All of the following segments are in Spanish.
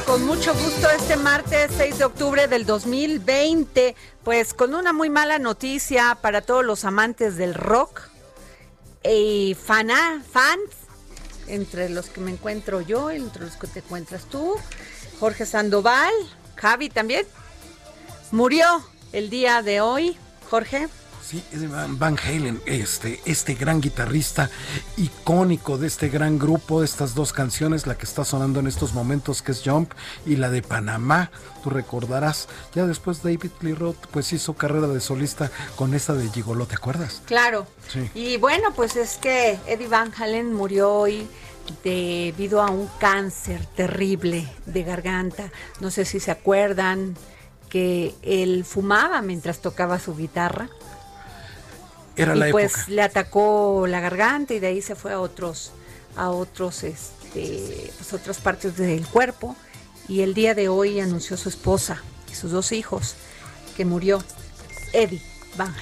Con mucho gusto este martes 6 de octubre del 2020, pues con una muy mala noticia para todos los amantes del rock y fana, fans, entre los que me encuentro yo, entre los que te encuentras tú, Jorge Sandoval, Javi también, murió el día de hoy, Jorge. Sí, Van Halen, este, este gran guitarrista icónico de este gran grupo, estas dos canciones, la que está sonando en estos momentos que es Jump y la de Panamá, tú recordarás. Ya después David Lee Roth pues hizo carrera de solista con esta de Gigolo, ¿te acuerdas? Claro. Sí. Y bueno, pues es que Eddie Van Halen murió hoy debido a un cáncer terrible de garganta. No sé si se acuerdan que él fumaba mientras tocaba su guitarra era y pues le atacó la garganta y de ahí se fue a otros, a otros, este, pues otras partes del cuerpo. Y el día de hoy anunció su esposa y sus dos hijos que murió Eddie Van.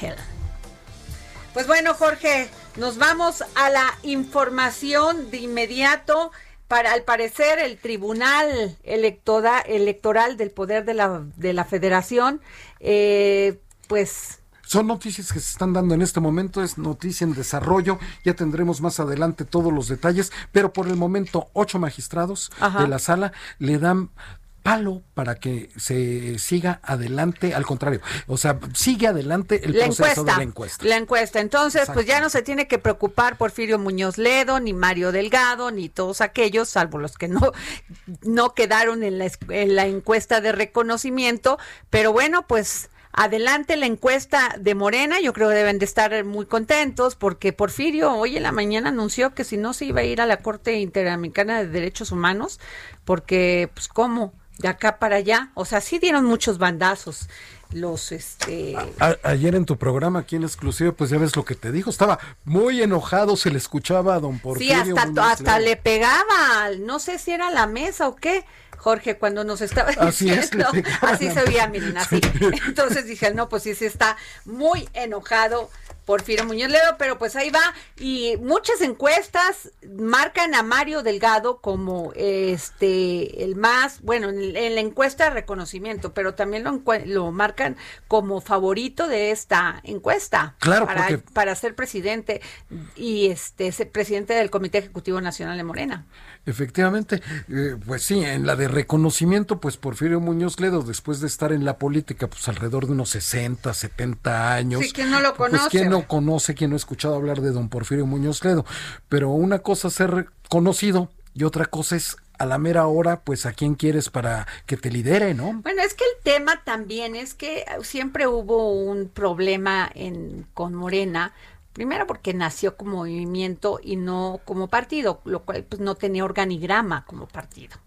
Pues bueno, Jorge, nos vamos a la información de inmediato. Para, al parecer, el Tribunal Electoral del Poder de la, de la Federación, eh, pues son noticias que se están dando en este momento, es noticia en desarrollo, ya tendremos más adelante todos los detalles, pero por el momento ocho magistrados de la sala le dan palo para que se siga adelante, al contrario, o sea, sigue adelante el proceso de la encuesta. La encuesta, entonces, pues ya no se tiene que preocupar Porfirio Muñoz Ledo, ni Mario Delgado, ni todos aquellos, salvo los que no, no quedaron en la, en la encuesta de reconocimiento, pero bueno, pues Adelante la encuesta de Morena, yo creo que deben de estar muy contentos porque Porfirio hoy en la mañana anunció que si no se iba a ir a la Corte Interamericana de Derechos Humanos, porque pues cómo, de acá para allá, o sea, sí dieron muchos bandazos los este ayer en tu programa aquí en exclusiva pues ya ves lo que te dijo. Estaba muy enojado se le escuchaba a don Porfirio sí hasta hasta le pegaba no sé si era la mesa o qué Jorge, cuando nos estaba diciendo, así, se veía, miren, así. Entonces dije, no, pues sí, sí está muy enojado Porfirio Muñoz Ledo, pero pues ahí va. Y muchas encuestas marcan a Mario Delgado como este el más, bueno, en, la encuesta de reconocimiento, pero también lo, lo marcan como favorito de esta encuesta. Claro, para, para ser presidente y este ser presidente del Comité Ejecutivo Nacional de Morena. Efectivamente, eh, pues sí, en la de reconocimiento, pues Porfirio Muñoz Ledo, después de estar en la política, pues alrededor de unos 60, 70 años. Sí, ¿quién no lo pues, conoce? ¿quién no conoce, quien no ha escuchado hablar de don Porfirio Muñoz Ledo, pero una cosa es ser conocido y otra cosa es a la mera hora, pues a quién quieres para que te lidere, ¿no? Bueno, es que el tema también es que siempre hubo un problema en, con Morena, primero porque nació como movimiento y no como partido, lo cual pues no tenía organigrama como partido,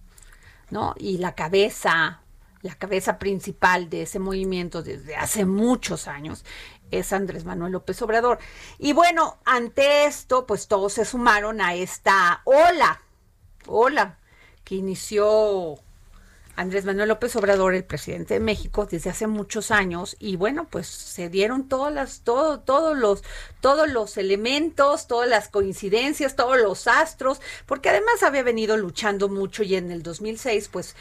¿no? Y la cabeza, la cabeza principal de ese movimiento desde hace muchos años es Andrés Manuel López Obrador. Y bueno, ante esto, pues todos se sumaron a esta ola, ola que inició Andrés Manuel López Obrador, el presidente de México, desde hace muchos años, y bueno, pues se dieron todas las, todo, todos los, todos los elementos, todas las coincidencias, todos los astros, porque además había venido luchando mucho y en el 2006, pues,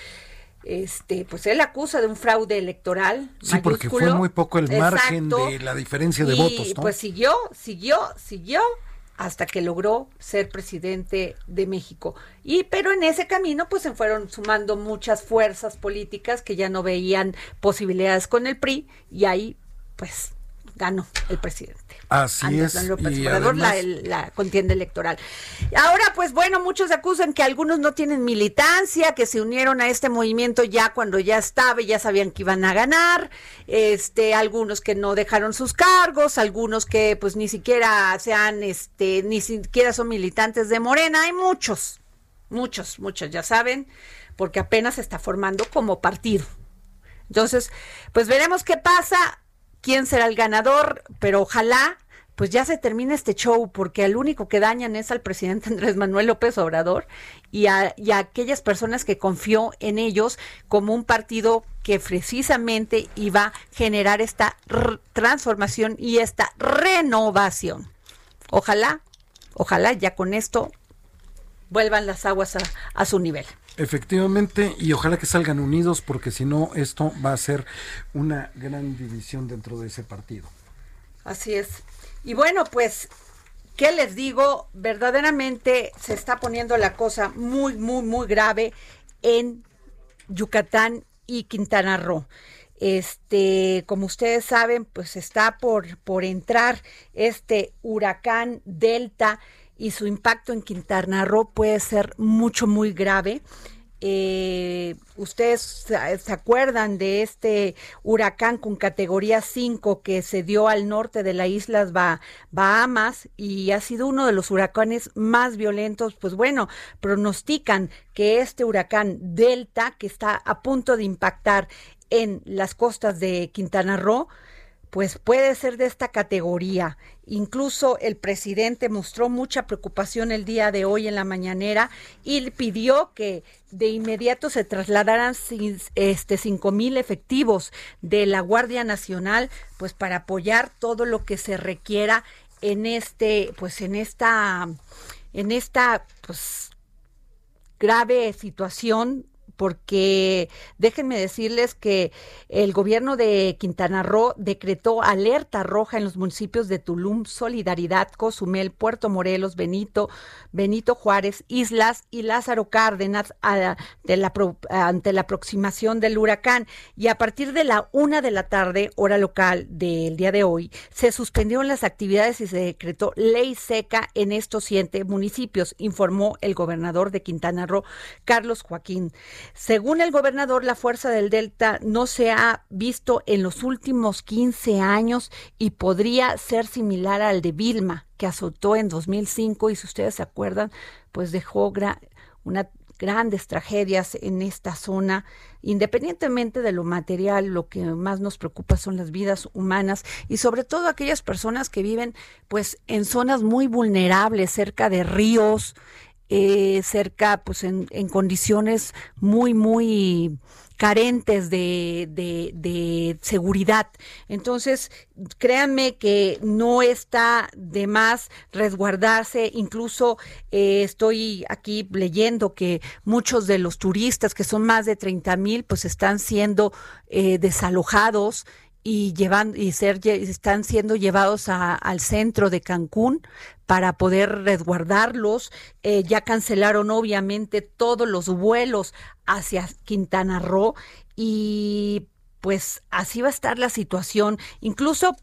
este, pues él acusa de un fraude electoral. Sí, porque fue muy poco el margen de la diferencia de votos, ¿no? Pues siguió, siguió, siguió hasta que logró ser presidente de México. Y pero en ese camino pues se fueron sumando muchas fuerzas políticas que ya no veían posibilidades con el PRI y ahí pues ganó el presidente. Así es. y la, contienda electoral. Ahora, pues bueno, muchos acusan que algunos no tienen militancia, que se unieron a este movimiento ya cuando ya estaba y ya sabían que iban a ganar, este, algunos que no dejaron sus cargos, algunos que pues ni siquiera sean, este, ni siquiera son militantes de Morena, hay muchos, muchos, muchos, ya saben, porque apenas se está formando como partido. Entonces, pues veremos qué pasa quién será el ganador, pero ojalá pues ya se termine este show, porque el único que dañan es al presidente Andrés Manuel López Obrador y a, aquellas personas que confió en ellos como un partido que precisamente iba a generar esta transformación y esta renovación. Ojalá, ojalá ya con esto vuelvan las aguas a su nivel. Efectivamente, y ojalá que salgan unidos porque si no, esto va a ser una gran división dentro de ese partido. Así es. Y bueno, pues, ¿qué les digo? Verdaderamente se está poniendo la cosa muy, muy, muy grave en Yucatán y Quintana Roo. Este, como ustedes saben, pues está por, por entrar este huracán Delta y su impacto en Quintana Roo puede ser mucho, muy grave. Eh, ustedes se acuerdan de este huracán con categoría 5 que se dio al norte de las Islas Bahamas y ha sido uno de los huracanes más violentos. Pues bueno, pronostican que este huracán Delta, que está a punto de impactar en las costas de Quintana Roo, pues puede ser de esta categoría. Incluso el presidente mostró mucha preocupación el día de hoy en la mañanera y pidió que de inmediato se trasladaran este cinco mil efectivos de la Guardia Nacional, pues para apoyar todo lo que se requiera en este, pues en esta, en esta, pues grave situación porque déjenme decirles que el gobierno de Quintana Roo decretó alerta roja en los municipios de Tulum, Solidaridad, Cozumel, Puerto Morelos, Benito, Benito Juárez, Islas y Lázaro Cárdenas la, ante la aproximación del huracán. Y a partir de la una de la tarde, hora local del día de hoy, se suspendieron las actividades y se decretó ley seca en estos siete municipios, informó el gobernador de Quintana Roo, Carlos Joaquín. Según el gobernador, la fuerza del Delta no se ha visto en los últimos 15 años y podría ser similar al de Vilma, que azotó en 2005 y si ustedes se acuerdan, pues dejó una grandes tragedias en esta zona. Independientemente de lo material, lo que más nos preocupa son las vidas humanas y sobre todo aquellas personas que viven pues en zonas muy vulnerables, cerca de ríos, eh, cerca, pues en, condiciones muy, muy carentes de, de, seguridad. Entonces, créanme que no está de más resguardarse. Incluso eh, estoy aquí leyendo que muchos de los turistas, que son más de 30 mil, pues están siendo eh, desalojados y llevan y ser están siendo llevados al centro de Cancún para poder resguardarlos. Eh, ya cancelaron obviamente todos los vuelos hacia Quintana Roo y pues así va a estar la situación. Incluso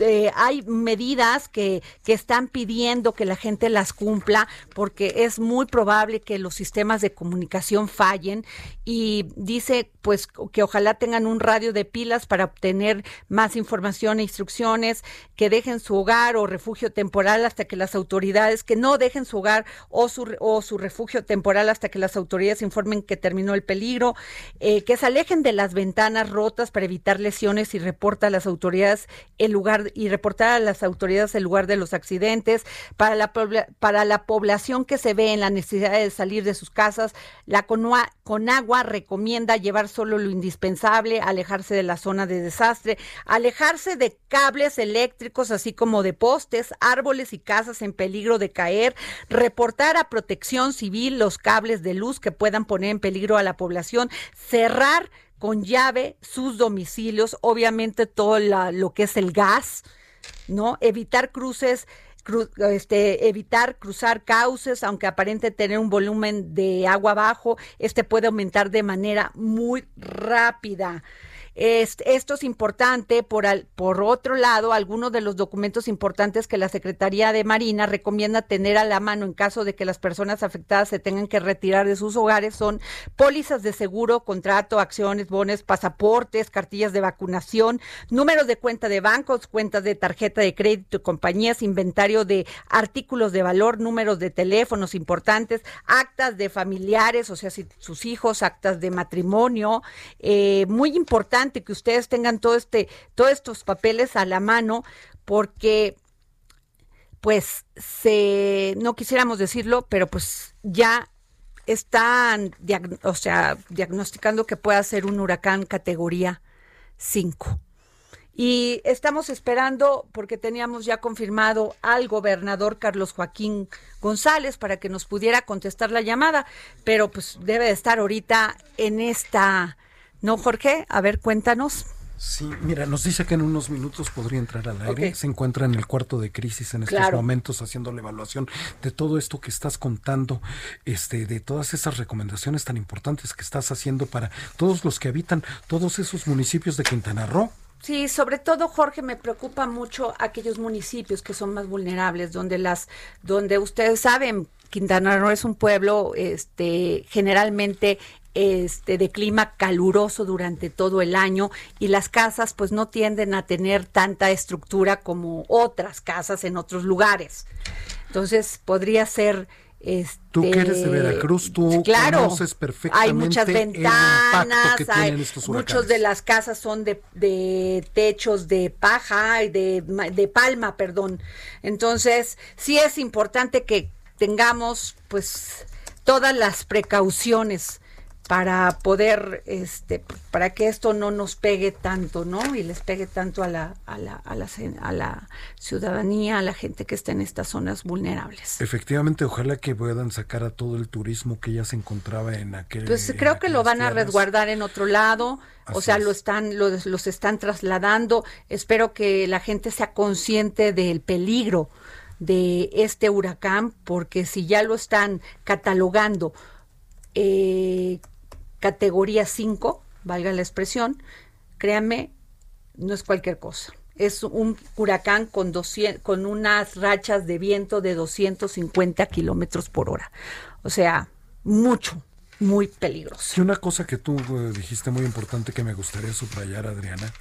eh, hay medidas que, que están pidiendo que la gente las cumpla porque es muy probable que los sistemas de comunicación fallen y dice pues que ojalá tengan un radio de pilas para obtener más información e instrucciones, que dejen su hogar o refugio temporal hasta que las autoridades, que no dejen su hogar o su, o su refugio temporal hasta que las autoridades informen que terminó el peligro, eh, que se alejen de las ventanas rotas para evitar lesiones y reporta a las autoridades el lugar y reportar a las autoridades el lugar de los accidentes, para la, para la población que se ve en la necesidad de salir de sus casas, la Conagua recomienda llevar solo lo indispensable, alejarse de la zona de desastre, alejarse de cables eléctricos, así como de postes, árboles y casas en peligro de caer, reportar a protección civil los cables de luz que puedan poner en peligro a la población, cerrar con llave sus domicilios, obviamente todo lo que es el gas, ¿no? Evitar cruces este, evitar cruzar cauces, aunque aparente tener un volumen de agua bajo, este puede aumentar de manera muy rápida esto es importante. Por, por otro lado, algunos de los documentos importantes que la Secretaría de Marina recomienda tener a la mano en caso de que las personas afectadas se tengan que retirar de sus hogares son pólizas de seguro, contrato, acciones, bonos, pasaportes, cartillas de vacunación, números de cuenta de bancos, cuentas de tarjeta de crédito, compañías, inventario de artículos de valor, números de teléfonos importantes, actas de familiares, o sea, si sus hijos, actas de matrimonio, eh, muy importante que ustedes tengan todo este, todos estos papeles a la mano, porque pues se, no quisiéramos decirlo, pero pues ya están, o sea, diagnosticando que pueda ser un huracán categoría 5. Y estamos esperando, porque teníamos ya confirmado al gobernador Carlos Joaquín González para que nos pudiera contestar la llamada, pero pues debe de estar ahorita en esta ¿No, Jorge? A ver, cuéntanos. Sí, mira, nos dice que en unos minutos podría entrar al aire. Se encuentra en el cuarto de crisis en estos momentos haciendo la evaluación de todo esto que estás contando, este, de todas esas recomendaciones tan importantes que estás haciendo para todos los que habitan todos esos municipios de Quintana Roo. Sí, sobre todo Jorge me preocupa mucho aquellos municipios que son más vulnerables, donde las, donde ustedes saben, Quintana Roo es un pueblo, este, generalmente este de clima caluroso durante todo el año y las casas pues no tienden a tener tanta estructura como otras casas en otros lugares. Entonces podría ser este, tú que eres de Veracruz, tú conoces perfectamente hay muchas ventanas, hay, muchos de las casas son de, de techos de paja y de, de palma, perdón. Entonces, sí es importante que tengamos pues todas las precauciones para poder, este, para que esto no nos pegue tanto, ¿no? Y les pegue tanto a la, a la, a la, a la ciudadanía, a la gente que está en estas zonas vulnerables. Efectivamente, ojalá que puedan sacar a todo el turismo que ya se encontraba en aquel. Pues creo que lo van a resguardar en otro lado, o sea, lo están, los, los están trasladando. Espero que la gente sea consciente del peligro de este huracán, porque si ya lo están catalogando eh, categoría 5, valga la expresión, créanme, no es cualquier cosa. Es un huracán con, con unas rachas de viento de 250 kilómetros por hora. O sea, mucho, muy peligroso. Y una cosa que tú eh, dijiste muy importante que me gustaría subrayar, Adriana,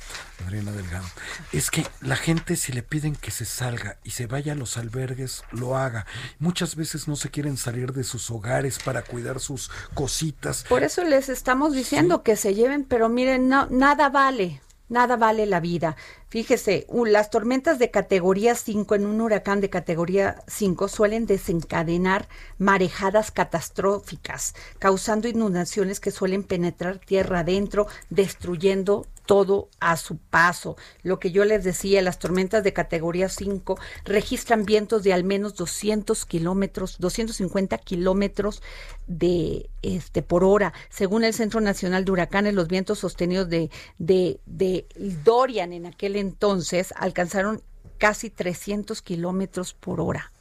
Adriana Delgado, es que la gente si le piden que se salga y se vaya a los albergues, lo haga. Muchas veces no se quieren salir de sus hogares para cuidar sus cositas. Por eso les estamos diciendo que se lleven, pero miren, no, nada vale, nada vale la vida. Fíjese, las tormentas de categoría 5 en un huracán de categoría 5 suelen desencadenar marejadas catastróficas, causando inundaciones que suelen penetrar tierra adentro, destruyendo todo a su paso. Lo que yo les decía, las tormentas de categoría 5 registran vientos de al menos 200 kilómetros, 250 kilómetros de este por hora. Según el Centro Nacional de Huracanes, los vientos sostenidos de, de, de Dorian en aquel entonces alcanzaron casi 300 kilómetros por hora.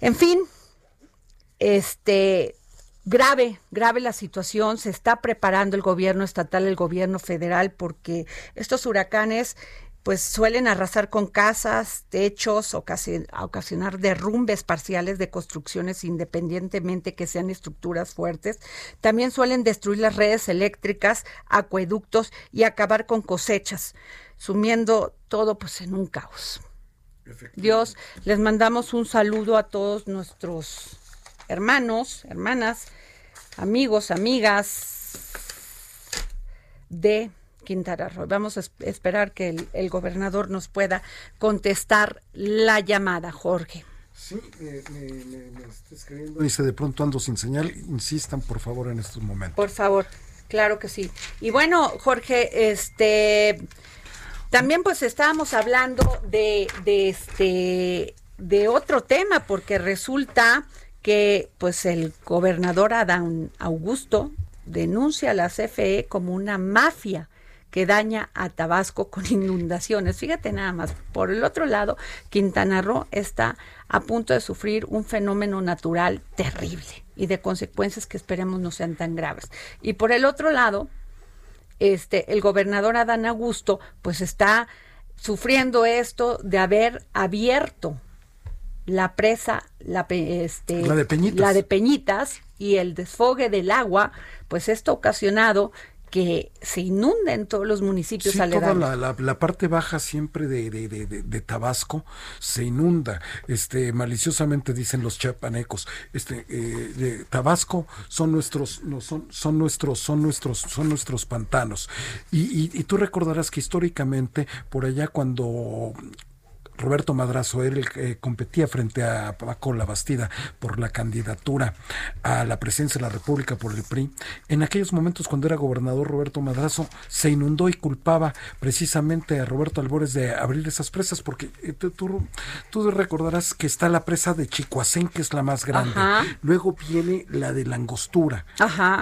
En fin, este grave, grave la situación, se está preparando el gobierno estatal, el gobierno federal, porque estos huracanes pues suelen arrasar con casas, techos, ocasionar derrumbes parciales de construcciones independientemente que sean estructuras fuertes. También suelen destruir las redes eléctricas, acueductos y acabar con cosechas, sumiendo todo pues en un caos. Dios, les mandamos un saludo a todos nuestros hermanos, hermanas, amigos, amigas de Quintana Roo. Vamos a esperar que el, gobernador nos pueda contestar la llamada, Jorge. Sí, me, está escribiendo. Dice, de pronto ando sin señal. Insistan, por favor, en estos momentos. Por favor, claro que sí. Y bueno, Jorge, este... También pues estábamos hablando de, de este de otro tema porque resulta que pues el gobernador Adán Augusto denuncia a la CFE como una mafia que daña a Tabasco con inundaciones. Fíjate nada más, por el otro lado, Quintana Roo está a punto de sufrir un fenómeno natural terrible y de consecuencias que esperemos no sean tan graves. Y por el otro lado, este el gobernador Adán Augusto pues está sufriendo esto de haber abierto la presa, la, este, la, de Peñitas. la de Peñitas y el desfogue del agua, pues esto ha ocasionado que se inunden todos los municipios sí, Toda la, parte baja siempre de, de, Tabasco se inunda. Este, maliciosamente dicen los chapanecos, este, eh, de Tabasco son nuestros, no, son, son nuestros, son nuestros, son nuestros pantanos. Y, y tú recordarás que históricamente por allá cuando Roberto Madrazo, él eh, competía frente a Paco Bastida por la candidatura a la presidencia de la República por el PRI. En aquellos momentos, cuando era gobernador Roberto Madrazo, se inundó y culpaba precisamente a Roberto Albores de abrir esas presas, porque eh, tú, tú, recordarás que está la presa de Chicoacén, que es la más grande. Luego viene la de Langostura.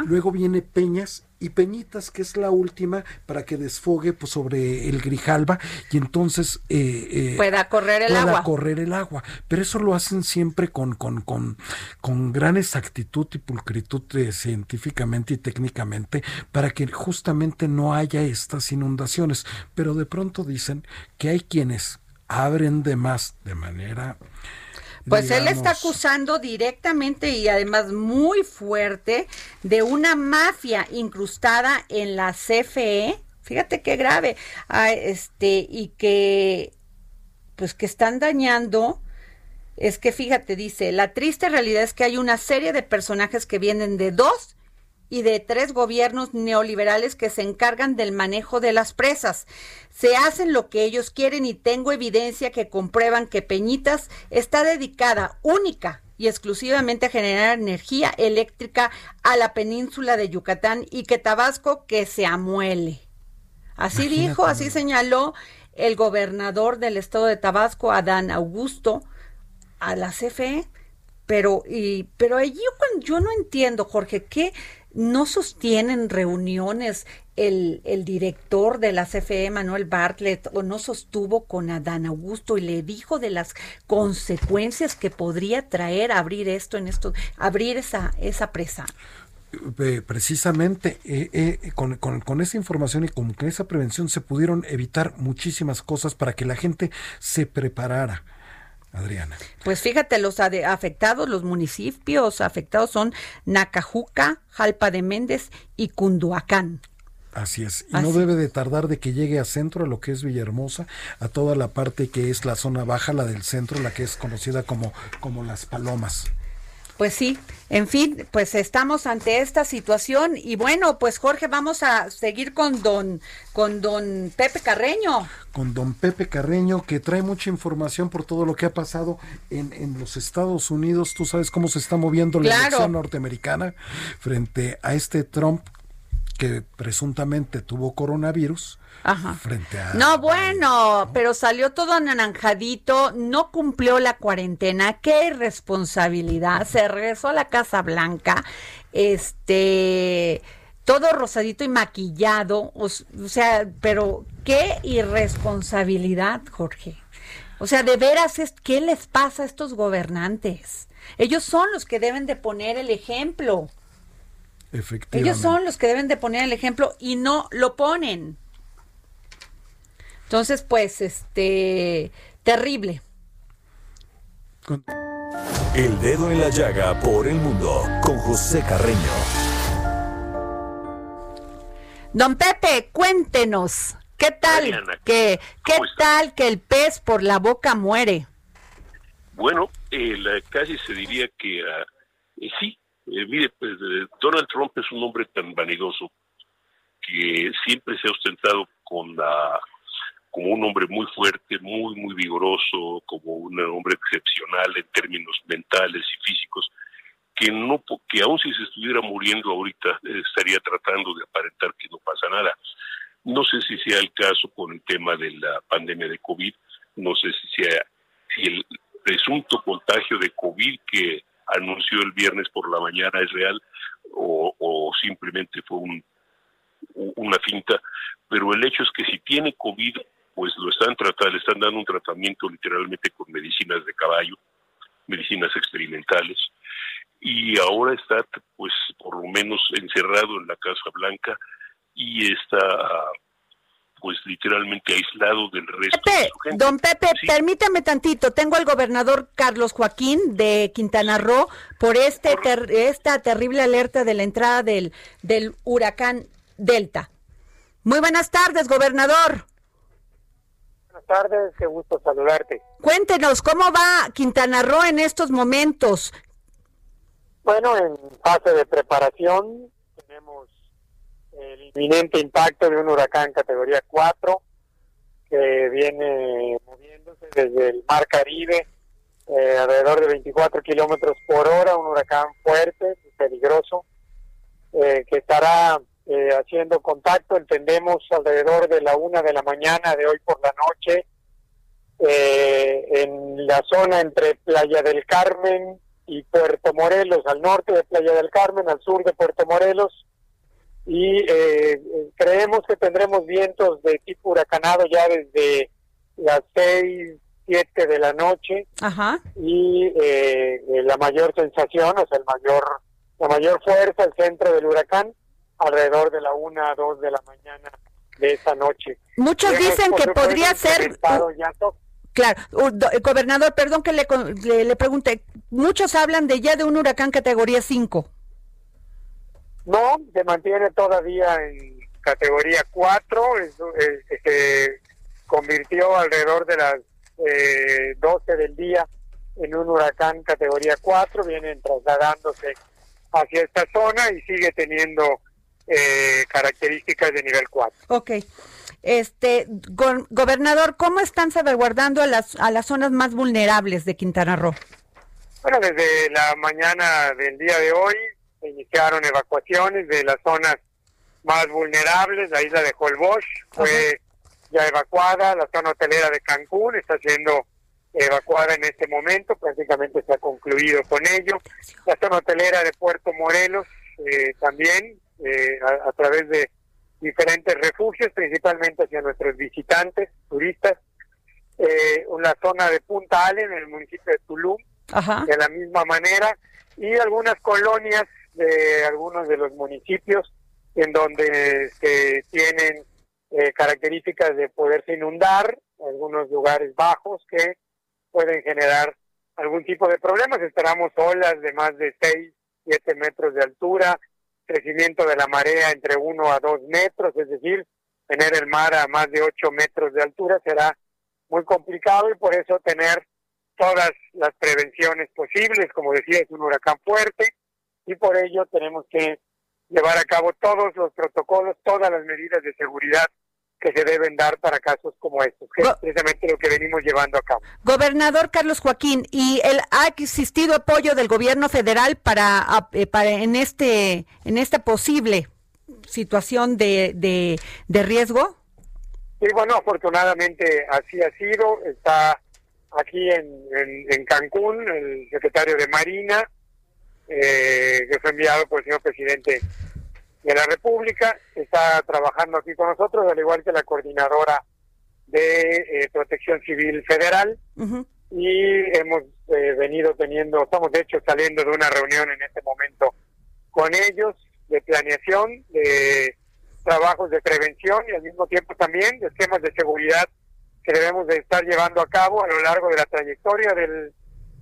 Luego viene Peñas y Peñitas, que es la última, para que desfogue pues, sobre el Grijalba y entonces eh, eh, pueda correr el agua. correr el agua. Pero eso lo hacen siempre con, con, con, con gran exactitud y pulcritud eh, científicamente y técnicamente para que justamente no haya estas inundaciones. Pero de pronto dicen que hay quienes abren de más de manera pues él está acusando directamente y además muy fuerte de una mafia incrustada en la CFE. Fíjate qué grave. Ah, este, y que, pues que están dañando. Es que fíjate, dice, la triste realidad es que hay una serie de personajes que vienen de dos y de tres gobiernos neoliberales que se encargan del manejo de las presas. Se hacen lo que ellos quieren y tengo evidencia que comprueban que Peñitas está dedicada única y exclusivamente a generar energía eléctrica a la península de Yucatán y que Tabasco que se amuele. Así dijo, así señaló el gobernador del estado de Tabasco, Adán Augusto, a la CFE. Pero, y, pero yo, yo no entiendo, Jorge, ¿qué, no sostienen reuniones el, el, director de la CFE, Manuel Bartlett, o no sostuvo con Adán Augusto y le dijo de las consecuencias que podría traer abrir esto en esto, abrir esa, esa presa. Precisamente eh, eh, con, con, con, esa información y con esa prevención se pudieron evitar muchísimas cosas para que la gente se preparara Adriana. Pues fíjate, los afectados, los municipios afectados son Nacajuca, Jalpa de Méndez y Cunduacán. Así es, y no debe de tardar de que llegue a centro, a lo que es Villahermosa, a toda la parte que es la zona baja, la del centro, la que es conocida como, como las Palomas. Pues sí, en fin, pues estamos ante esta situación y bueno, pues Jorge, vamos a seguir con don con don Pepe Carreño. Con don Pepe Carreño, que trae mucha información por todo lo que ha pasado en, en los Estados Unidos. Tú sabes cómo se está moviendo la elección norteamericana frente a este Trump que presuntamente tuvo coronavirus Ajá. frente a... No, bueno, pero salió todo anaranjadito, no cumplió la cuarentena, qué irresponsabilidad, se regresó a la Casa Blanca, este, todo rosadito y maquillado, o, sea, pero qué irresponsabilidad, Jorge. O sea, de veras, ¿qué les pasa a estos gobernantes? Ellos son los que deben de poner el ejemplo. Ellos son los que deben de poner el ejemplo y no lo ponen. Entonces, pues, este, terrible. El dedo en la llaga por el mundo con José Carreño. Don Pepe, cuéntenos, ¿qué tal que qué tal que el pez por la boca muere? Bueno, eh, casi se diría que ah, eh, sí. Eh, mire, pues, Donald Trump es un hombre tan vanidoso que siempre se ha ostentado con la como un hombre muy fuerte, muy, muy vigoroso, como un hombre excepcional en términos mentales y físicos, que no que aun si se estuviera muriendo ahorita estaría tratando de aparentar que no pasa nada. No sé si sea el caso con el tema de la pandemia de COVID, no sé si sea el presunto contagio de COVID que anunció el viernes por la mañana es real o, simplemente fue un, una finta, pero el hecho es que si tiene COVID pues lo están tratando, le están dando un tratamiento literalmente con medicinas de caballo, medicinas experimentales, y ahora está pues por lo menos encerrado en la Casa Blanca y está pues literalmente aislado del resto. Pepe, don Pepe, permítame tantito, tengo al gobernador Carlos Joaquín de Quintana Roo por este esta terrible alerta de la entrada del, del huracán Delta. Muy buenas tardes, gobernador tardes, qué gusto saludarte. Cuéntenos, ¿cómo va Quintana Roo en estos momentos? Bueno, en fase de preparación tenemos el inminente impacto de un huracán categoría 4 que viene moviéndose desde el Mar Caribe eh, alrededor de 24 kilómetros por hora, un huracán fuerte, peligroso, eh, que estará eh, haciendo contacto, entendemos, alrededor de la una de la mañana de hoy por la noche, eh, en la zona entre Playa del Carmen y Puerto Morelos, al norte de Playa del Carmen, al sur de Puerto Morelos, y eh, creemos que tendremos vientos de tipo huracanado ya desde las seis, siete de la noche, y la mayor sensación, o sea, el mayor, la mayor fuerza, el centro del huracán, alrededor de la una a dos de la mañana de esa noche. Muchos dicen que podría ser... Claro, eh, gobernador, perdón que le, le, pregunte, muchos hablan de ya de un huracán categoría 5. No, se mantiene todavía en categoría 4, se convirtió alrededor de las eh, 12 del día en un huracán categoría 4, vienen trasladándose hacia esta zona y sigue teniendo eh, características de nivel 4. Ok. Este, gobernador, ¿cómo están salvaguardando a las, a las zonas más vulnerables de Quintana Roo? Bueno, desde la mañana del día de hoy se iniciaron evacuaciones de las zonas más vulnerables. La isla de Holbox fue ya evacuada, la zona hotelera de Cancún está siendo evacuada en este momento, prácticamente se ha concluido con ello. La zona hotelera de Puerto Morelos eh, también eh, a, través de diferentes refugios, principalmente hacia nuestros visitantes, turistas. Eh, la zona de Punta Allen, en el municipio de Tulum, de la misma manera, y algunas colonias de algunos de los municipios en donde se tienen eh, características de poderse inundar, algunos lugares bajos que pueden generar algún tipo de problemas. Esperamos olas de más de 6, 7 metros de altura, crecimiento de la marea entre 1 a 2 metros, es decir, tener el mar a más de 8 metros de altura será muy complicado y por eso tener todas las prevenciones posibles, como decía, es un huracán fuerte y por ello tenemos que llevar a cabo todos los protocolos, todas las medidas de seguridad que se deben dar para casos como estos, que es precisamente lo que venimos llevando a cabo. Gobernador Carlos Joaquín, ¿y el, ha existido apoyo del gobierno federal para, eh, para en este en esta posible situación de, de, riesgo? Sí, bueno, afortunadamente así ha sido. Está aquí en, en, Cancún el secretario de Marina, eh, que fue enviado por el señor presidente de la República, está trabajando aquí con nosotros, al igual que la coordinadora de eh, Protección Civil Federal. Y hemos eh, venido teniendo, estamos de hecho saliendo de una reunión en este momento con ellos de planeación, de trabajos de prevención y al mismo tiempo también de esquemas de seguridad que debemos de estar llevando a cabo a lo largo de la trayectoria del,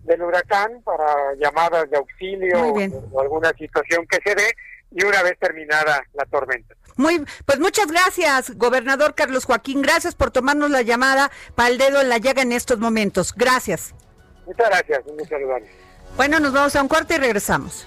del huracán para llamadas de auxilio o alguna situación que se dé y una vez terminada la tormenta. Muy, pues muchas gracias, gobernador Carlos Joaquín. Gracias por tomarnos la llamada para el dedo en la llaga en estos momentos. Gracias. Muchas gracias, un saludo. Bueno, nos vamos a un corte y regresamos.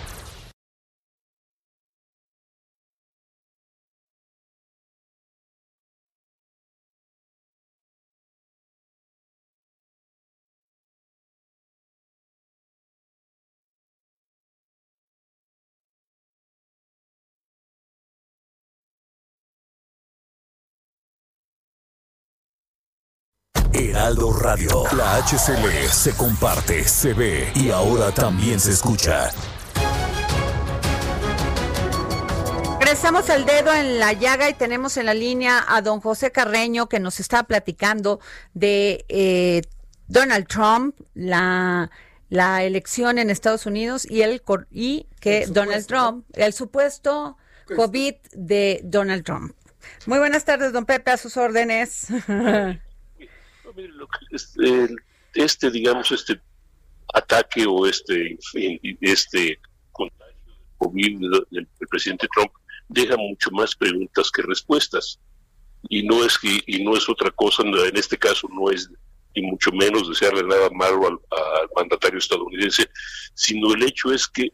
Heraldo Radio. La HCL se comparte, se ve y ahora también se escucha. Regresamos al dedo en la llaga y tenemos en la línea a don José Carreño que nos está platicando de eh, Donald Trump, la, la elección en Estados Unidos y, el, y que Donald Trump, el supuesto COVID de Donald Trump. Muy buenas tardes, don Pepe, a sus órdenes. este, digamos, este ataque o este, este contagio de COVID del, presidente Trump deja mucho más preguntas que respuestas. Y no es que, y no es otra cosa, en este caso no es ni mucho menos desearle nada malo al, mandatario estadounidense, sino el hecho es que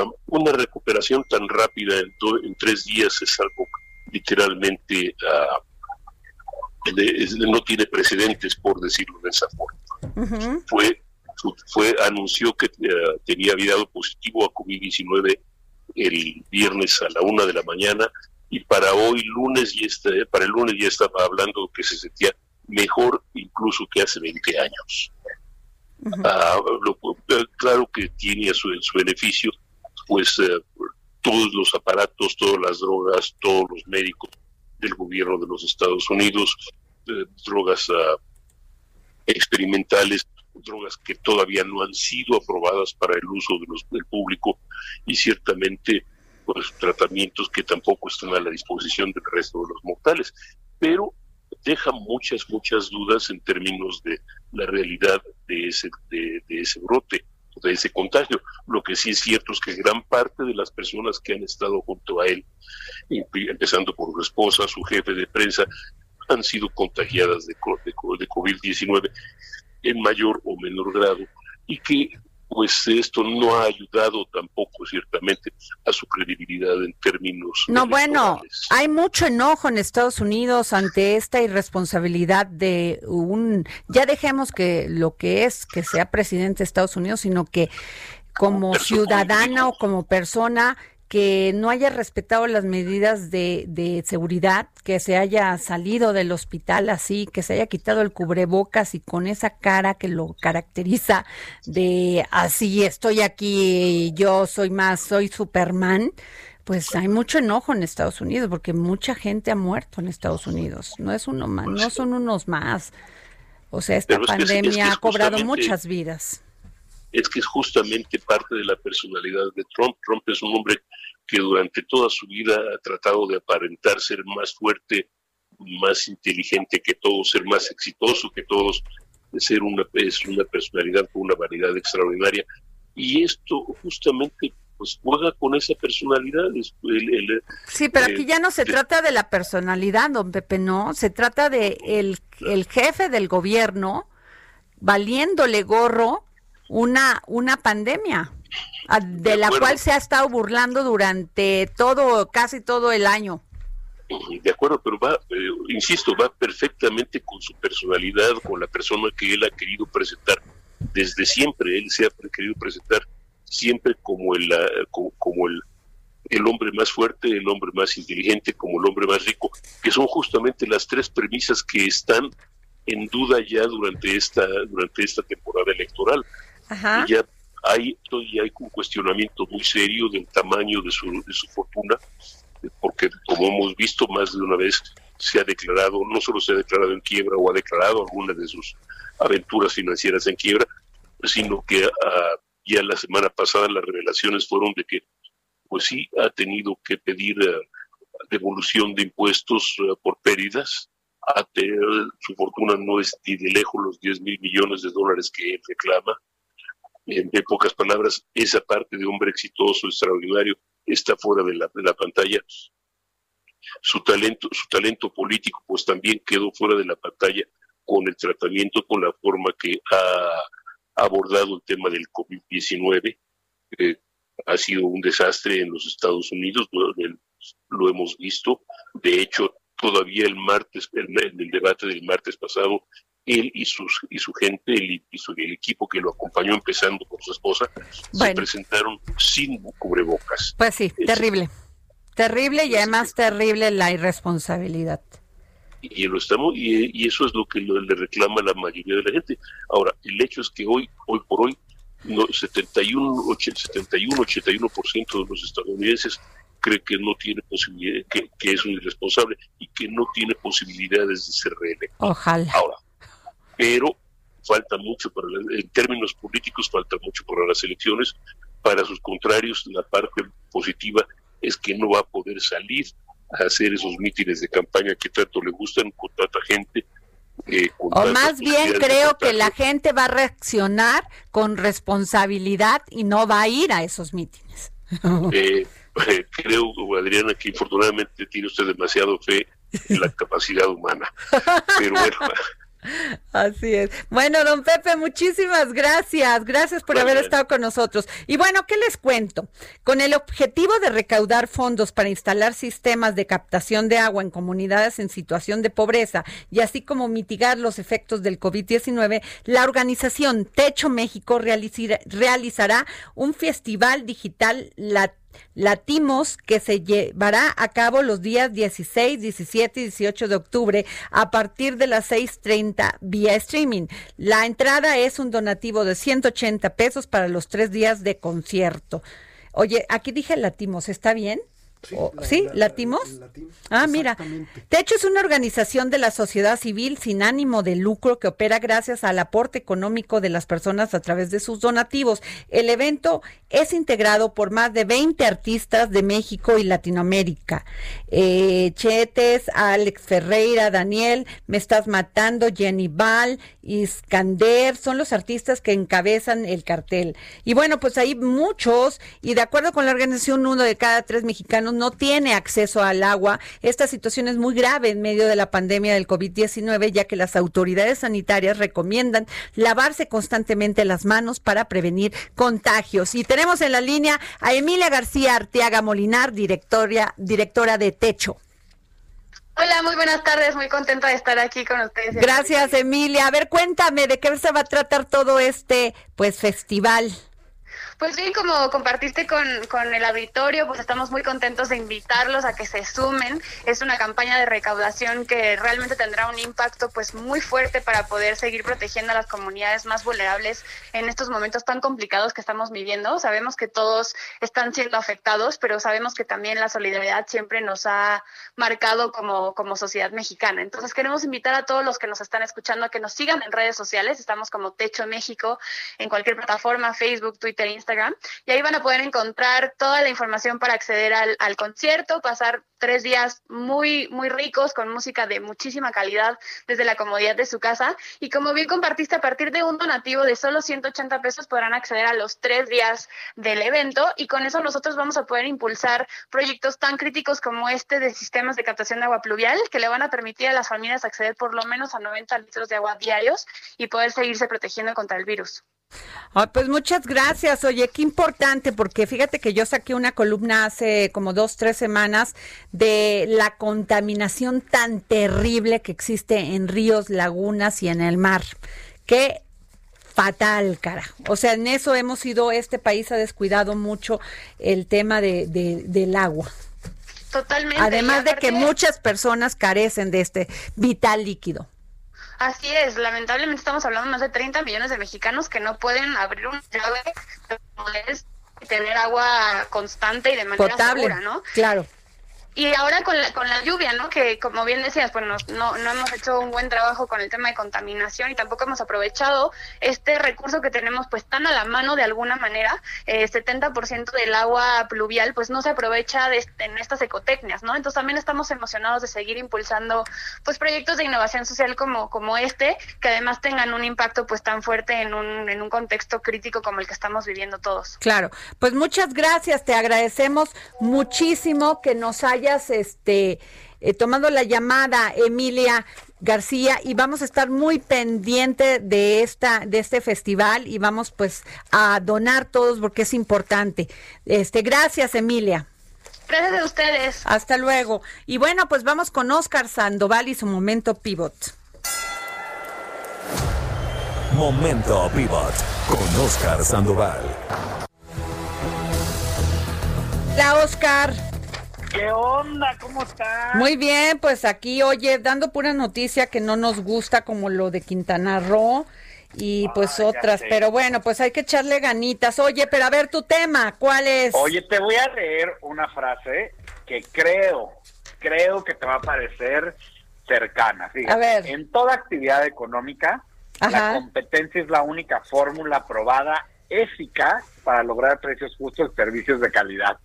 um, una recuperación tan rápida en, en, tres días es algo literalmente uh, no tiene precedentes, por decirlo de esa forma. Fue fue anunció que eh, tenía dado positivo a COVID-19 el viernes a la una de la mañana y para hoy lunes y este, para el lunes ya estaba hablando que se sentía mejor incluso que hace 20 años. Ah, eh, claro que tiene a su, en su beneficio pues eh, todos los aparatos, todas las drogas, todos los médicos del gobierno de los Estados Unidos, drogas ah, experimentales, drogas que todavía no han sido aprobadas para el uso de los, del público y ciertamente pues, tratamientos que tampoco están a la disposición del resto de los mortales. Pero deja muchas, muchas dudas en términos de la realidad de ese, de ese brote de ese contagio. Lo que sí es cierto es que gran parte de las personas que han estado junto a él, empezando por su esposa, su jefe de prensa, han sido contagiadas de, de, de COVID-19 en mayor o menor grado y que pues esto no ha ayudado tampoco ciertamente a su credibilidad en términos no bueno hay mucho enojo en Estados Unidos ante esta irresponsabilidad de un ya dejemos que lo que es que sea presidente de Estados Unidos sino que como ciudadana o como persona que no haya respetado las medidas de, de, seguridad, que se haya salido del hospital así, que se haya quitado el cubrebocas y con esa cara que lo caracteriza de así estoy aquí, yo soy más, soy Superman, pues hay mucho enojo en Estados Unidos porque mucha gente ha muerto en Estados Unidos. No es uno más, no son unos más. O sea, esta pandemia ha cobrado muchas vidas es que es justamente parte de la personalidad de Trump. Trump es un hombre que durante toda su vida ha tratado de aparentar ser más fuerte, más inteligente que todos, ser más exitoso que todos, ser una, es una personalidad con una variedad extraordinaria. Y esto justamente pues juega con esa personalidad. sí, pero aquí ya no se trata de la personalidad, don Pepe, no, se trata de el, el jefe del gobierno valiéndole gorro una, una pandemia. Ah, de, la cual se ha estado burlando durante todo, casi todo el año. De acuerdo, pero va, eh, insisto, va perfectamente con su personalidad, con la persona que él ha querido presentar desde siempre. Él se ha querido presentar siempre como el, como, el, el hombre más fuerte, el hombre más inteligente, como el hombre más rico, que son justamente las tres premisas que están en duda ya durante esta durante esta temporada electoral. Ya hay todavía hay un cuestionamiento muy serio del tamaño de su, de su fortuna, porque como hemos visto más de una vez se ha declarado, no solo se ha declarado en quiebra o ha declarado algunas de sus aventuras financieras en quiebra, sino que ah, ya la semana pasada las revelaciones fueron de que, pues sí, ha tenido que pedir ah, devolución de impuestos ah, por pérdidas. su fortuna no es ni de lejos los 10 mil millones de dólares que él reclama. En, pocas palabras, esa parte de hombre exitoso, extraordinario, está fuera de la, de la pantalla. Su talento, su talento político, pues también quedó fuera de la pantalla con el tratamiento, con la forma que ha abordado el tema del COVID-19. Eh, ha sido un desastre en los Estados Unidos, lo, hemos visto. De hecho, todavía el martes, en el, debate del martes pasado, él y, sus, y su gente, y, su, el equipo que lo acompañó, empezando por su esposa, se presentaron sin cubrebocas. Pues sí, terrible. Terrible y además terrible la irresponsabilidad y lo estamos y, eso es lo que le reclama la mayoría de la gente. Ahora, el hecho es que hoy, hoy por hoy, no, 71, 71, 81% de los estadounidenses cree que no tiene posibilidad, que, que, es un irresponsable y que no tiene posibilidades de ser reelecto. Ojalá. Ahora, pero falta mucho para, en términos políticos, falta mucho para las elecciones. Para sus contrarios, la parte positiva es que no va a poder salir hacer esos mítines de campaña que tanto le gustan con tanta gente. Eh, o más bien creo que la gente va a reaccionar con responsabilidad y no va a ir a esos mítines. Eh, eh, creo, Adriana, que infortunadamente tiene usted demasiado fe en la capacidad humana. Pero bueno, Así es. Bueno, don Pepe, muchísimas gracias. Gracias por haber estado con nosotros. Y bueno, ¿qué les cuento? Con el objetivo de recaudar fondos para instalar sistemas de captación de agua en comunidades en situación de pobreza y así como mitigar los efectos del COVID-19, la organización Techo México realizará un festival digital latino Latimos que se llevará a cabo los días 16, 17 y 18 de octubre a partir de las 6.30 vía streaming. La entrada es un donativo de 180 pesos para los tres días de concierto. Oye, aquí dije Latimos, ¿está bien? Sí, ¿Latimos? ah, mira. Techo es una organización de la sociedad civil sin ánimo de lucro que opera gracias al aporte económico de las personas a través de sus donativos. El evento es integrado por más de 20 artistas de México y Latinoamérica. Eh, Chetes, Alex Ferreira, Daniel, Me Estás Matando, Jenny Val, Iskander, son los artistas que encabezan el cartel. Y bueno, pues hay muchos, y de acuerdo con la organización, uno de cada tres mexicanos no tiene acceso al agua. Esta situación es muy grave en medio de la pandemia del COVID-19, ya que las autoridades sanitarias recomiendan lavarse constantemente las manos para prevenir contagios. Y tenemos en la línea a Emilia García Arteaga Molinar, directora, directora de Techo. Hola, muy buenas tardes, muy contenta de estar aquí con ustedes. Gracias, Emilia. A ver, cuéntame de qué se va a tratar todo este pues festival. Pues bien, como compartiste con, con el auditorio, pues estamos muy contentos de invitarlos a que se sumen. Es una campaña de recaudación que realmente tendrá un impacto pues muy fuerte para poder seguir protegiendo a las comunidades más vulnerables en estos momentos tan complicados que estamos viviendo. Sabemos que todos están siendo afectados, pero sabemos que también la solidaridad siempre nos ha marcado como, como sociedad mexicana. Entonces queremos invitar a todos los que nos están escuchando a que nos sigan en redes sociales. Estamos como Techo México en cualquier plataforma, Facebook, Twitter, Instagram Y ahí van a poder encontrar toda la información para acceder al, al concierto, pasar tres días muy, muy ricos con música de muchísima calidad desde la comodidad de su casa. Y como bien compartiste, a partir de un donativo de solo 180 pesos podrán acceder a los tres días del evento y con eso nosotros vamos a poder impulsar proyectos tan críticos como este de sistemas de captación de agua pluvial que le van a permitir a las familias acceder por lo menos a 90 litros de agua diarios y poder seguirse protegiendo contra el virus. Pues muchas gracias. Oye, qué importante, porque fíjate que yo saqué una columna hace como dos, tres semanas de la contaminación tan terrible que existe en ríos, lagunas y en el mar. Qué fatal, cara. O sea, en eso hemos ido, este país ha descuidado mucho el tema de, del agua. Totalmente. Además de que muchas personas carecen de este vital líquido. Así es, lamentablemente estamos hablando de más de 30 millones de mexicanos que no pueden abrir una llave y tener agua constante y de manera Potable, segura, ¿no? Claro. Y ahora con la, con la lluvia, ¿no? Que como bien decías, pues no, no hemos hecho un buen trabajo con el tema de contaminación y tampoco hemos aprovechado este recurso que tenemos pues tan a la mano de alguna manera. Eh, 70% del agua pluvial pues no se aprovecha de, en estas ecotecnias, ¿no? Entonces también estamos emocionados de seguir impulsando pues proyectos de innovación social como, como este, que además tengan un impacto pues tan fuerte en un, en un contexto crítico como el que estamos viviendo todos. Claro, pues muchas gracias, te agradecemos muchísimo que nos este, eh, tomando la llamada, Emilia García, y vamos a estar muy pendiente de esta, de este festival y vamos pues a donar todos porque es importante. Este, gracias, Emilia. Gracias a ustedes. Hasta luego. Y bueno, pues vamos con Oscar Sandoval y su momento pivot. Momento pivot con Oscar Sandoval. La Oscar. ¿Qué onda? ¿Cómo estás? Muy bien, pues aquí, oye, dando pura noticia que no nos gusta como lo de Quintana Roo y pues otras, pero bueno, pues hay que echarle ganitas. Oye, pero a ver tu tema, ¿cuál es? Oye, te voy a leer una frase que creo, creo que te va a parecer cercana. Fíjate, a ver. En toda actividad económica, la competencia es la única fórmula probada eficaz para lograr precios justos y servicios de calidad.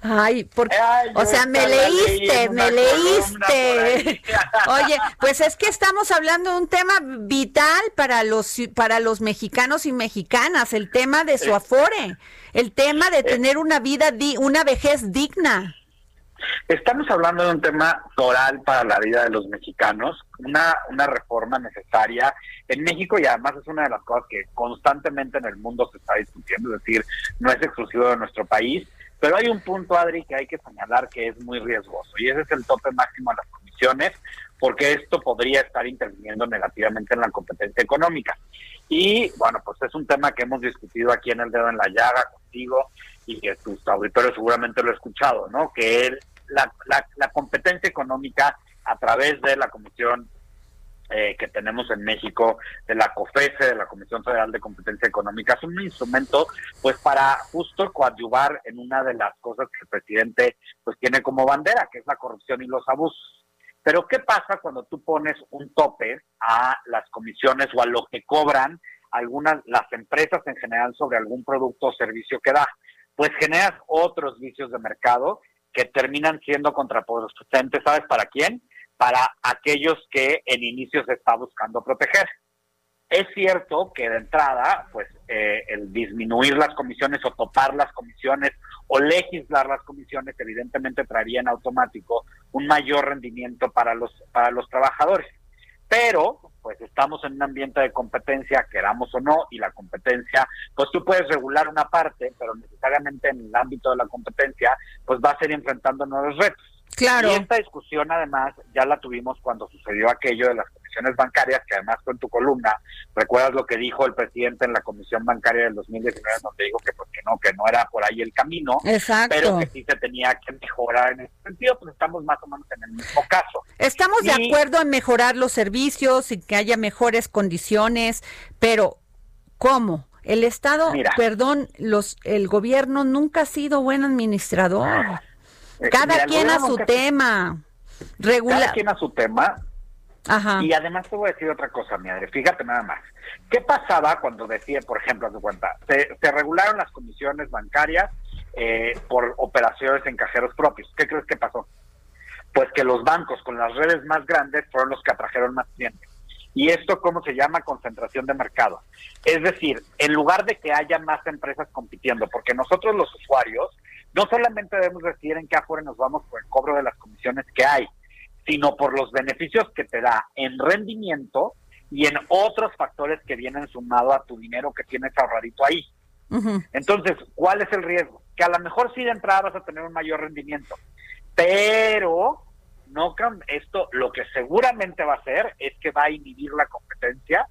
Ay, porque, o sea, me leíste, me leíste. Oye, pues es que estamos hablando de un tema vital para los para los mexicanos y mexicanas, el tema de su afore, el tema de tener una vida una vejez digna. Estamos hablando de un tema toral para la vida de los mexicanos, una una reforma necesaria en México y además es una de las cosas que constantemente en el mundo se está discutiendo, es decir, no es exclusivo de nuestro país pero hay un punto, Adri, que hay que señalar que es muy riesgoso y ese es el tope máximo de las comisiones, porque esto podría estar interviniendo negativamente en la competencia económica. Y bueno, pues es un tema que hemos discutido aquí en El Dedo en la Llaga contigo y que tus auditores seguramente lo he escuchado, ¿no? Que la, la, la competencia económica a través de la Comisión eh, que tenemos en México de la COFESE, de la Comisión Federal de Competencia Económica, es un instrumento pues para justo coadyuvar en una de las cosas que el presidente pues tiene como bandera, que es la corrupción y los abusos. Pero ¿qué pasa cuando tú pones un tope a las comisiones o a lo que cobran algunas las empresas en general sobre algún producto o servicio que da? Pues generas otros vicios de mercado que terminan siendo contraproducentes, ¿sabes para quién? Para aquellos que en inicio se está buscando proteger. Es cierto que de entrada, pues eh, el disminuir las comisiones o topar las comisiones o legislar las comisiones evidentemente traería en automático un mayor rendimiento para los para los trabajadores. Pero pues estamos en un ambiente de competencia, queramos o no, y la competencia, pues tú puedes regular una parte, pero necesariamente en el ámbito de la competencia, pues va a ser enfrentando nuevos retos. Claro. Y esta discusión además ya la tuvimos cuando sucedió aquello de las comisiones bancarias, que además fue en tu columna, recuerdas lo que dijo el presidente en la comisión bancaria del 2019, donde dijo que pues que no, que no era por ahí el camino, Exacto. pero que sí se tenía que mejorar en ese sentido, pues estamos más o menos en el mismo caso. Estamos de acuerdo en mejorar los servicios y que haya mejores condiciones, pero ¿cómo? El Estado, perdón, los el gobierno nunca ha sido buen administrador. Eh, Cada quien a su tema. Regular. Cada quien a su tema. Ajá. Y además te voy a decir otra cosa, mi madre. Fíjate nada más. ¿Qué pasaba cuando decía, por ejemplo, a tu cuenta, se, regularon las comisiones bancarias eh, por operaciones en cajeros propios? ¿Qué crees que pasó? Pues que los bancos con las redes más grandes fueron los que atrajeron más clientes. ¿Y esto cómo se llama? Concentración de mercado. Es decir, en lugar de que haya más empresas compitiendo, porque nosotros los usuarios no solamente debemos decidir en qué afuera nos vamos por el cobro de las comisiones que hay, sino por los beneficios que te da en rendimiento y en otros factores que vienen sumado a tu dinero que tienes ahorradito ahí. Entonces, ¿cuál es el riesgo? Que a lo mejor sí de entrada vas a tener un mayor rendimiento, pero no esto lo que seguramente va a hacer es que va a inhibir la competencia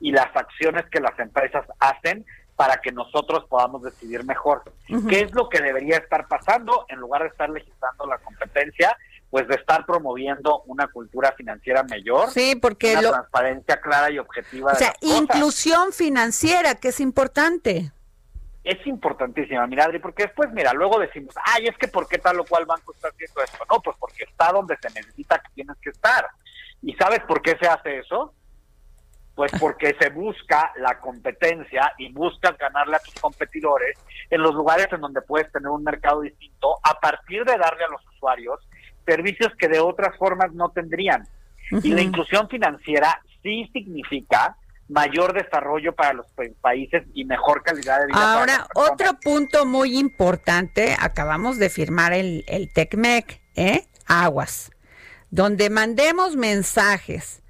y las acciones que las empresas hacen para que nosotros podamos decidir mejor. ¿Qué es lo que debería estar pasando en lugar de estar legislando la competencia? Pues de estar promoviendo una cultura financiera mayor, sí, porque una transparencia clara y objetiva. O sea, inclusión financiera, que es importante es importantísima, mira, Adri, porque después, mira, luego decimos, ay, es que ¿por qué tal o cual banco está haciendo esto? No, pues porque está donde se necesita que tienes que estar. ¿Y sabes por qué se hace eso? Pues porque se busca la competencia y buscas ganarle a tus competidores en los lugares en donde puedes tener un mercado distinto a partir de darle a los usuarios servicios que de otras formas no tendrían. Y la inclusión financiera sí significa mayor desarrollo para los países y mejor calidad de vida. Ahora, otro punto muy importante, acabamos de firmar el, el TECMEC, ¿eh? Aguas, donde mandemos mensajes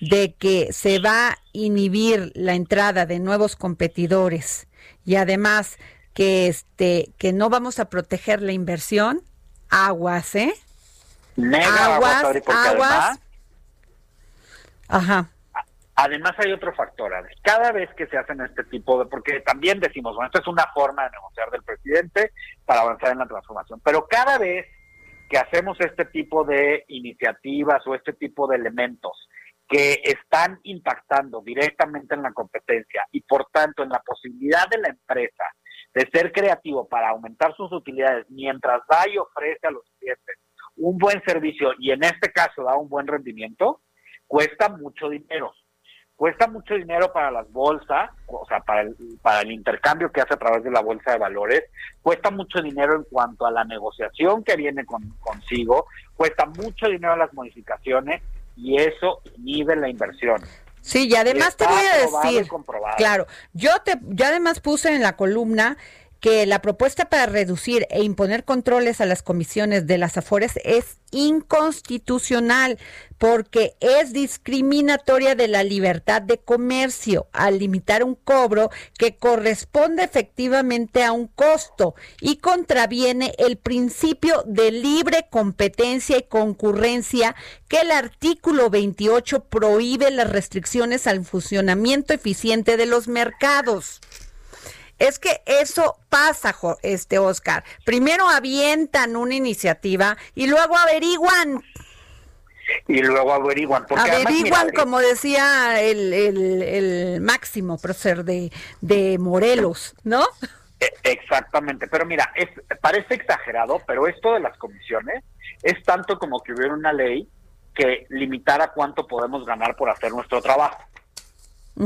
de que se va a inhibir la entrada de nuevos competidores y además que este que no vamos a proteger la inversión, aguas, ¿eh? aguas, aguas. Ajá. Además hay otro factor, cada vez que se hacen este tipo de, porque también decimos, bueno, esto es una forma de negociar del presidente para avanzar en la transformación, pero cada vez que hacemos este tipo de iniciativas o este tipo de elementos que están impactando directamente en la competencia y por tanto en la posibilidad de la empresa de ser creativo para aumentar sus utilidades mientras da y ofrece a los clientes un buen servicio y en este caso da un buen rendimiento, cuesta mucho dinero. Cuesta mucho dinero para las bolsas, o sea, para el, para el intercambio que hace a través de la bolsa de valores, cuesta mucho dinero en cuanto a la negociación que viene con, consigo, cuesta mucho dinero las modificaciones y eso inhibe la inversión. Sí, y además te voy a decir, claro, yo te, yo además puse en la columna que la propuesta para reducir e imponer controles a las comisiones de las Afores es inconstitucional porque es discriminatoria de la libertad de comercio al limitar un cobro que corresponde efectivamente a un costo y contraviene el principio de libre competencia y concurrencia que el artículo 28 prohíbe las restricciones al funcionamiento eficiente de los mercados. Es que eso pasa, este Oscar. Primero avientan una iniciativa y luego averiguan. Y luego averiguan. averiguan, como decía el, el, máximo prócer de, de Morelos, ¿no? E, exactamente, pero mira, es, parece exagerado, pero esto de las comisiones es tanto como que hubiera una ley que limitara cuánto podemos ganar por hacer nuestro trabajo.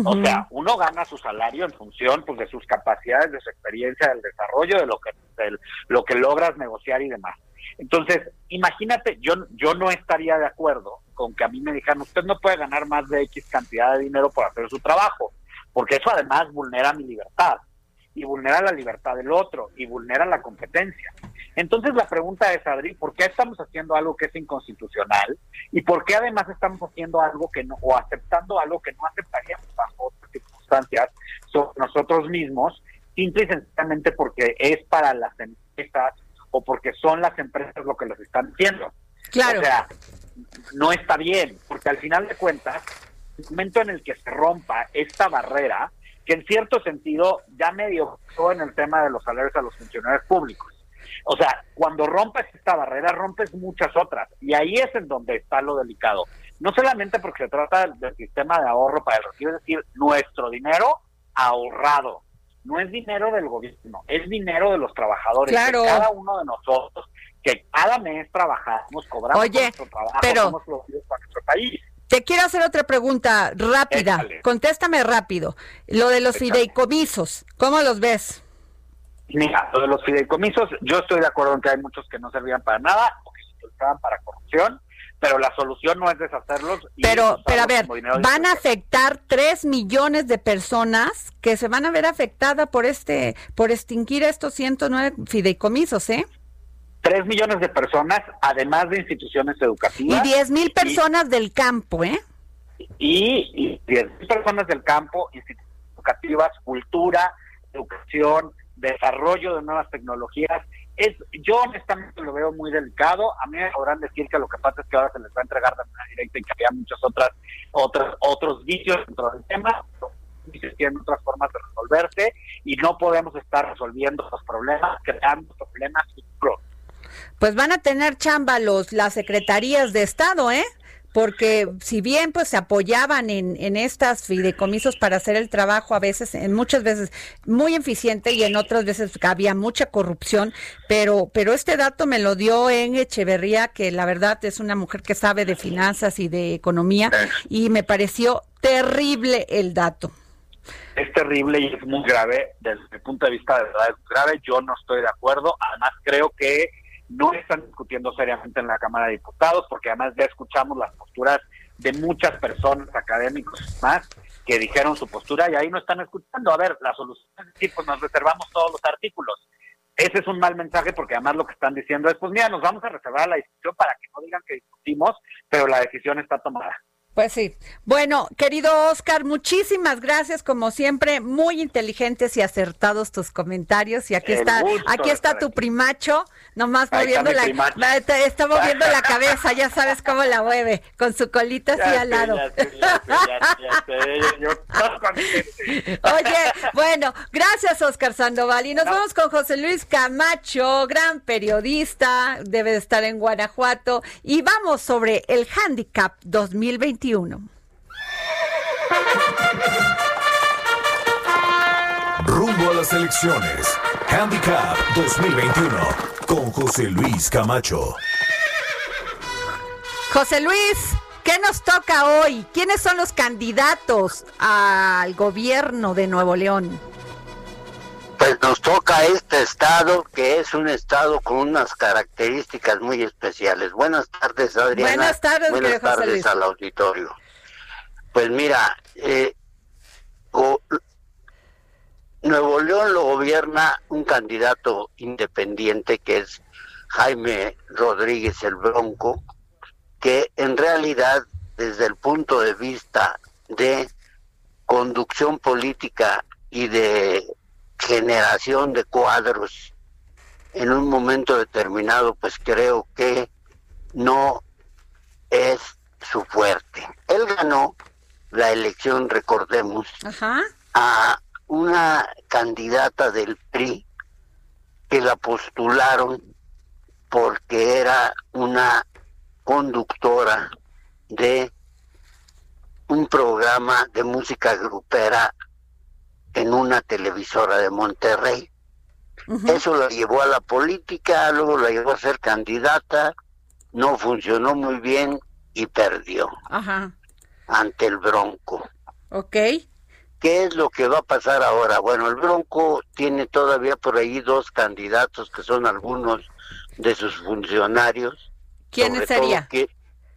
O sea, uno gana su salario en función pues, de sus capacidades, de su experiencia, del desarrollo, de lo que, lo que logras negociar y demás. Entonces, imagínate, yo, yo no estaría de acuerdo con que a mí me dijeran, usted no puede ganar más de X cantidad de dinero por hacer su trabajo, porque eso además vulnera mi libertad y vulnera la libertad del otro y vulnera la competencia. Entonces la pregunta es, Adri, ¿por qué estamos haciendo algo que es inconstitucional? ¿Y por qué además estamos haciendo algo que no, o aceptando algo que no aceptaríamos bajo otras circunstancias sobre nosotros mismos, simple y sencillamente porque es para las empresas o porque son las empresas lo que los están haciendo? Claro. O sea, no está bien, porque al final de cuentas, el momento en el que se rompa esta barrera, que en cierto sentido ya medio en el tema de los salarios a los funcionarios públicos. O sea, cuando rompes esta barrera, rompes muchas otras. Y ahí es en donde está lo delicado. No solamente porque se trata del, sistema de ahorro para el retiro, es decir, nuestro dinero ahorrado. No es dinero del gobierno, es dinero de los trabajadores. Claro. De cada uno de nosotros, que cada mes trabajamos, cobramos nuestro trabajo, pero... somos para nuestro país. Te quiero hacer otra pregunta rápida. Contéstame rápido. Lo de los fideicomisos, ¿cómo los ves? Mira, lo de los fideicomisos, yo estoy de acuerdo en que hay muchos que no servían para nada o que se utilizaban para corrupción, pero la solución no es deshacerlos. pero, pero a ver, van a afectar tres millones de personas que se van a ver afectadas por este, por extinguir estos 109 fideicomisos, ¿eh? Tres millones de personas, además de instituciones educativas. Y diez mil personas del campo, ¿eh? Y, 10 personas del campo, instituciones educativas, cultura, educación, desarrollo de nuevas tecnologías. Es, yo honestamente lo veo muy delicado. A mí me podrán decir que lo que pasa es que ahora se les va a entregar de manera directa y que había muchas otras, otras otros vicios dentro del tema. Vicios tienen otras formas de resolverse y no podemos estar resolviendo los problemas, creando problemas. Pues van a tener chamba los las secretarías de Estado, ¿eh? Porque si bien pues se apoyaban en, en estas fideicomisos para hacer el trabajo a veces, en muchas veces muy eficiente y en otras veces había mucha corrupción, pero, pero este dato me lo dio en Echeverría, que la verdad es una mujer que sabe de finanzas y de economía, y me pareció terrible el dato. Es terrible y es muy grave, desde mi punto de vista de verdad es grave, yo no estoy de acuerdo, además creo que no están discutiendo seriamente en la Cámara de Diputados, porque además ya escuchamos las posturas de muchas personas, académicos más, que dijeron su postura y ahí no están escuchando. A ver, la solución es decir, pues nos reservamos todos los artículos. Ese es un mal mensaje porque además lo que están diciendo es, pues mira, nos vamos a reservar la discusión para que no digan que discutimos, pero la decisión está tomada. Pues sí. Bueno, querido Oscar, muchísimas gracias como siempre, muy inteligentes y acertados tus comentarios y aquí está aquí está tu primacho, nomás moviendo la está, moviendo la cabeza, ya sabes cómo la mueve, con su colita así al lado. Oye, bueno, gracias Oscar Sandoval. Y nos vamos con José Luis Camacho, gran periodista, debe de estar en Guanajuato. Y vamos sobre el handicap 2021 Rumbo a las elecciones. Handicap 2021 con José Luis Camacho. José Luis, ¿qué nos toca hoy? ¿Quiénes son los candidatos al gobierno de Nuevo León? Pues nos toca este estado, que es un estado con unas características muy especiales. Buenas tardes, Adriana. Buenas tardes, Buenas tardes al auditorio. Pues mira, eh, Nuevo León lo gobierna un candidato independiente que es Jaime Rodríguez el Bronco, que en realidad desde el punto de vista de conducción política y de generación de cuadros en un momento determinado, pues creo que no es su fuerte. Él ganó la elección, recordemos, a una candidata del PRI que la postularon porque era una conductora de un programa de música grupera en una televisora de Monterrey. Eso la llevó a la política, luego la llevó a ser candidata, no funcionó muy bien y perdió ante el Bronco. Ok. ¿Qué es lo que va a pasar ahora? Bueno, el Bronco tiene todavía por ahí dos candidatos que son algunos de sus funcionarios. ¿Quién sería? Que,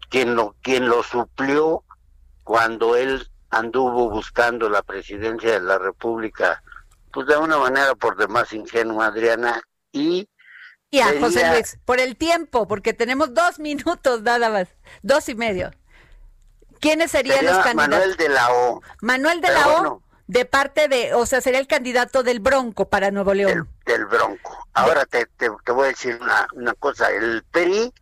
quien, lo, quien lo suplió cuando él anduvo buscando la presidencia de la República, pues de una manera por demás ingenua, Adriana, y... Ya, José Luis, por el tiempo, porque tenemos dos minutos nada más, dos y medio. ¿Quiénes serían los candidatos? Manuel de la O. Manuel de la O, de parte de, o sea, sería el candidato del Bronco para Nuevo León. Del, Bronco. Ahora te, te, voy a decir una, una cosa, el PRI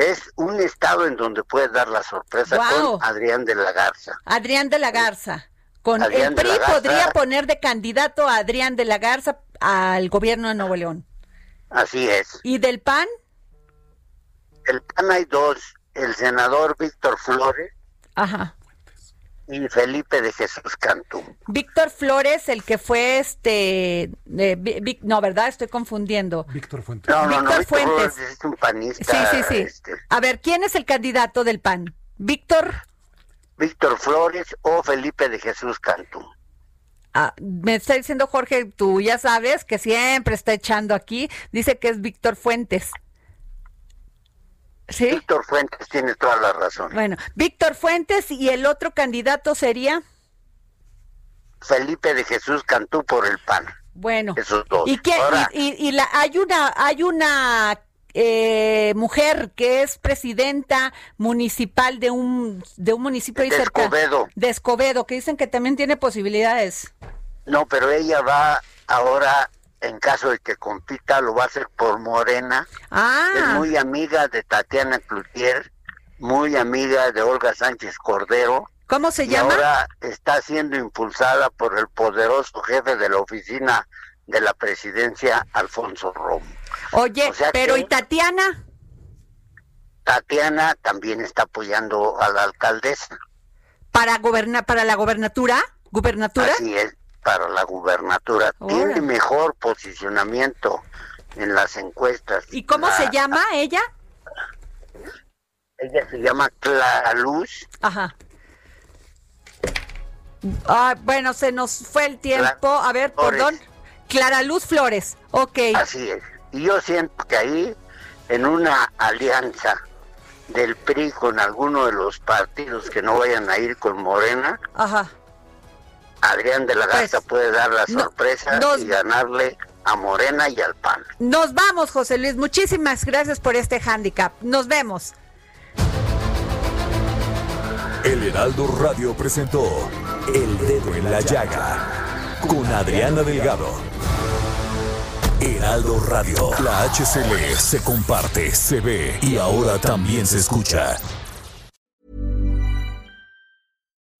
es un estado en donde puede dar la sorpresa con Adrián de la Garza. Adrián de la Garza. Con el PRI podría poner de candidato a Adrián de la Garza al gobierno de Nuevo León. Así es. ¿Y del PAN? El PAN hay dos, el senador Víctor Flores. Ajá y Felipe de Jesús Cantú. Víctor Flores, el que fue este, no, ¿verdad? Estoy confundiendo. Víctor Fuentes. No, no, Víctor Fuentes. es un panista. Sí, sí, sí. Este. A ver, ¿quién es el candidato del PAN? Víctor. Víctor Flores o Felipe de Jesús Cantú. Ah, me está diciendo Jorge, tú ya sabes que siempre está echando aquí, dice que es Víctor Fuentes. Víctor Fuentes tiene toda la razón. Bueno, Víctor Fuentes y el otro candidato sería Felipe de Jesús Cantú por el PAN. Bueno, esos dos. ¿Y, qué, y, la, hay una hay una eh, mujer que es presidenta municipal de un, de un municipio De cerca. Escobedo. De Escobedo, que dicen que también tiene posibilidades. No, pero ella va ahora, en caso de que compita, lo va a hacer por Morena. Es Ah, muy amiga de Tatiana Cloutier, muy amiga de Olga Sánchez Cordero. ¿cómo se y llama? ahora está siendo impulsada por el poderoso jefe de la oficina de la presidencia, Alfonso Romo. Oye, o sea pero que- ¿y Tatiana? Tatiana también está apoyando a la alcaldesa. ¿Para, goberna, para la gobernatura? ¿Gubernatura? Así es, para la gubernatura. Tiene mejor posicionamiento en las encuestas. ¿Y cómo La- se llama ella? Ella se llama Clara Luz. Ajá. Ah, bueno, se nos fue el tiempo. A ver, Flores. perdón. Clara Luz Flores. Ok. Así es. Y yo siento que ahí, en una alianza del PRI con alguno de los partidos que no vayan a ir con Morena, Ajá. Adrián de la Garza Pues, puede dar la no- sorpresa nos- y ganarle a Morena y al PAN. Nos vamos, José Luis. Muchísimas gracias por este handicap. Nos vemos. El Heraldo Radio presentó El Dedo en la Llaga con Adriana Delgado. Heraldo Radio, la HCL se comparte, se ve y ahora también se escucha.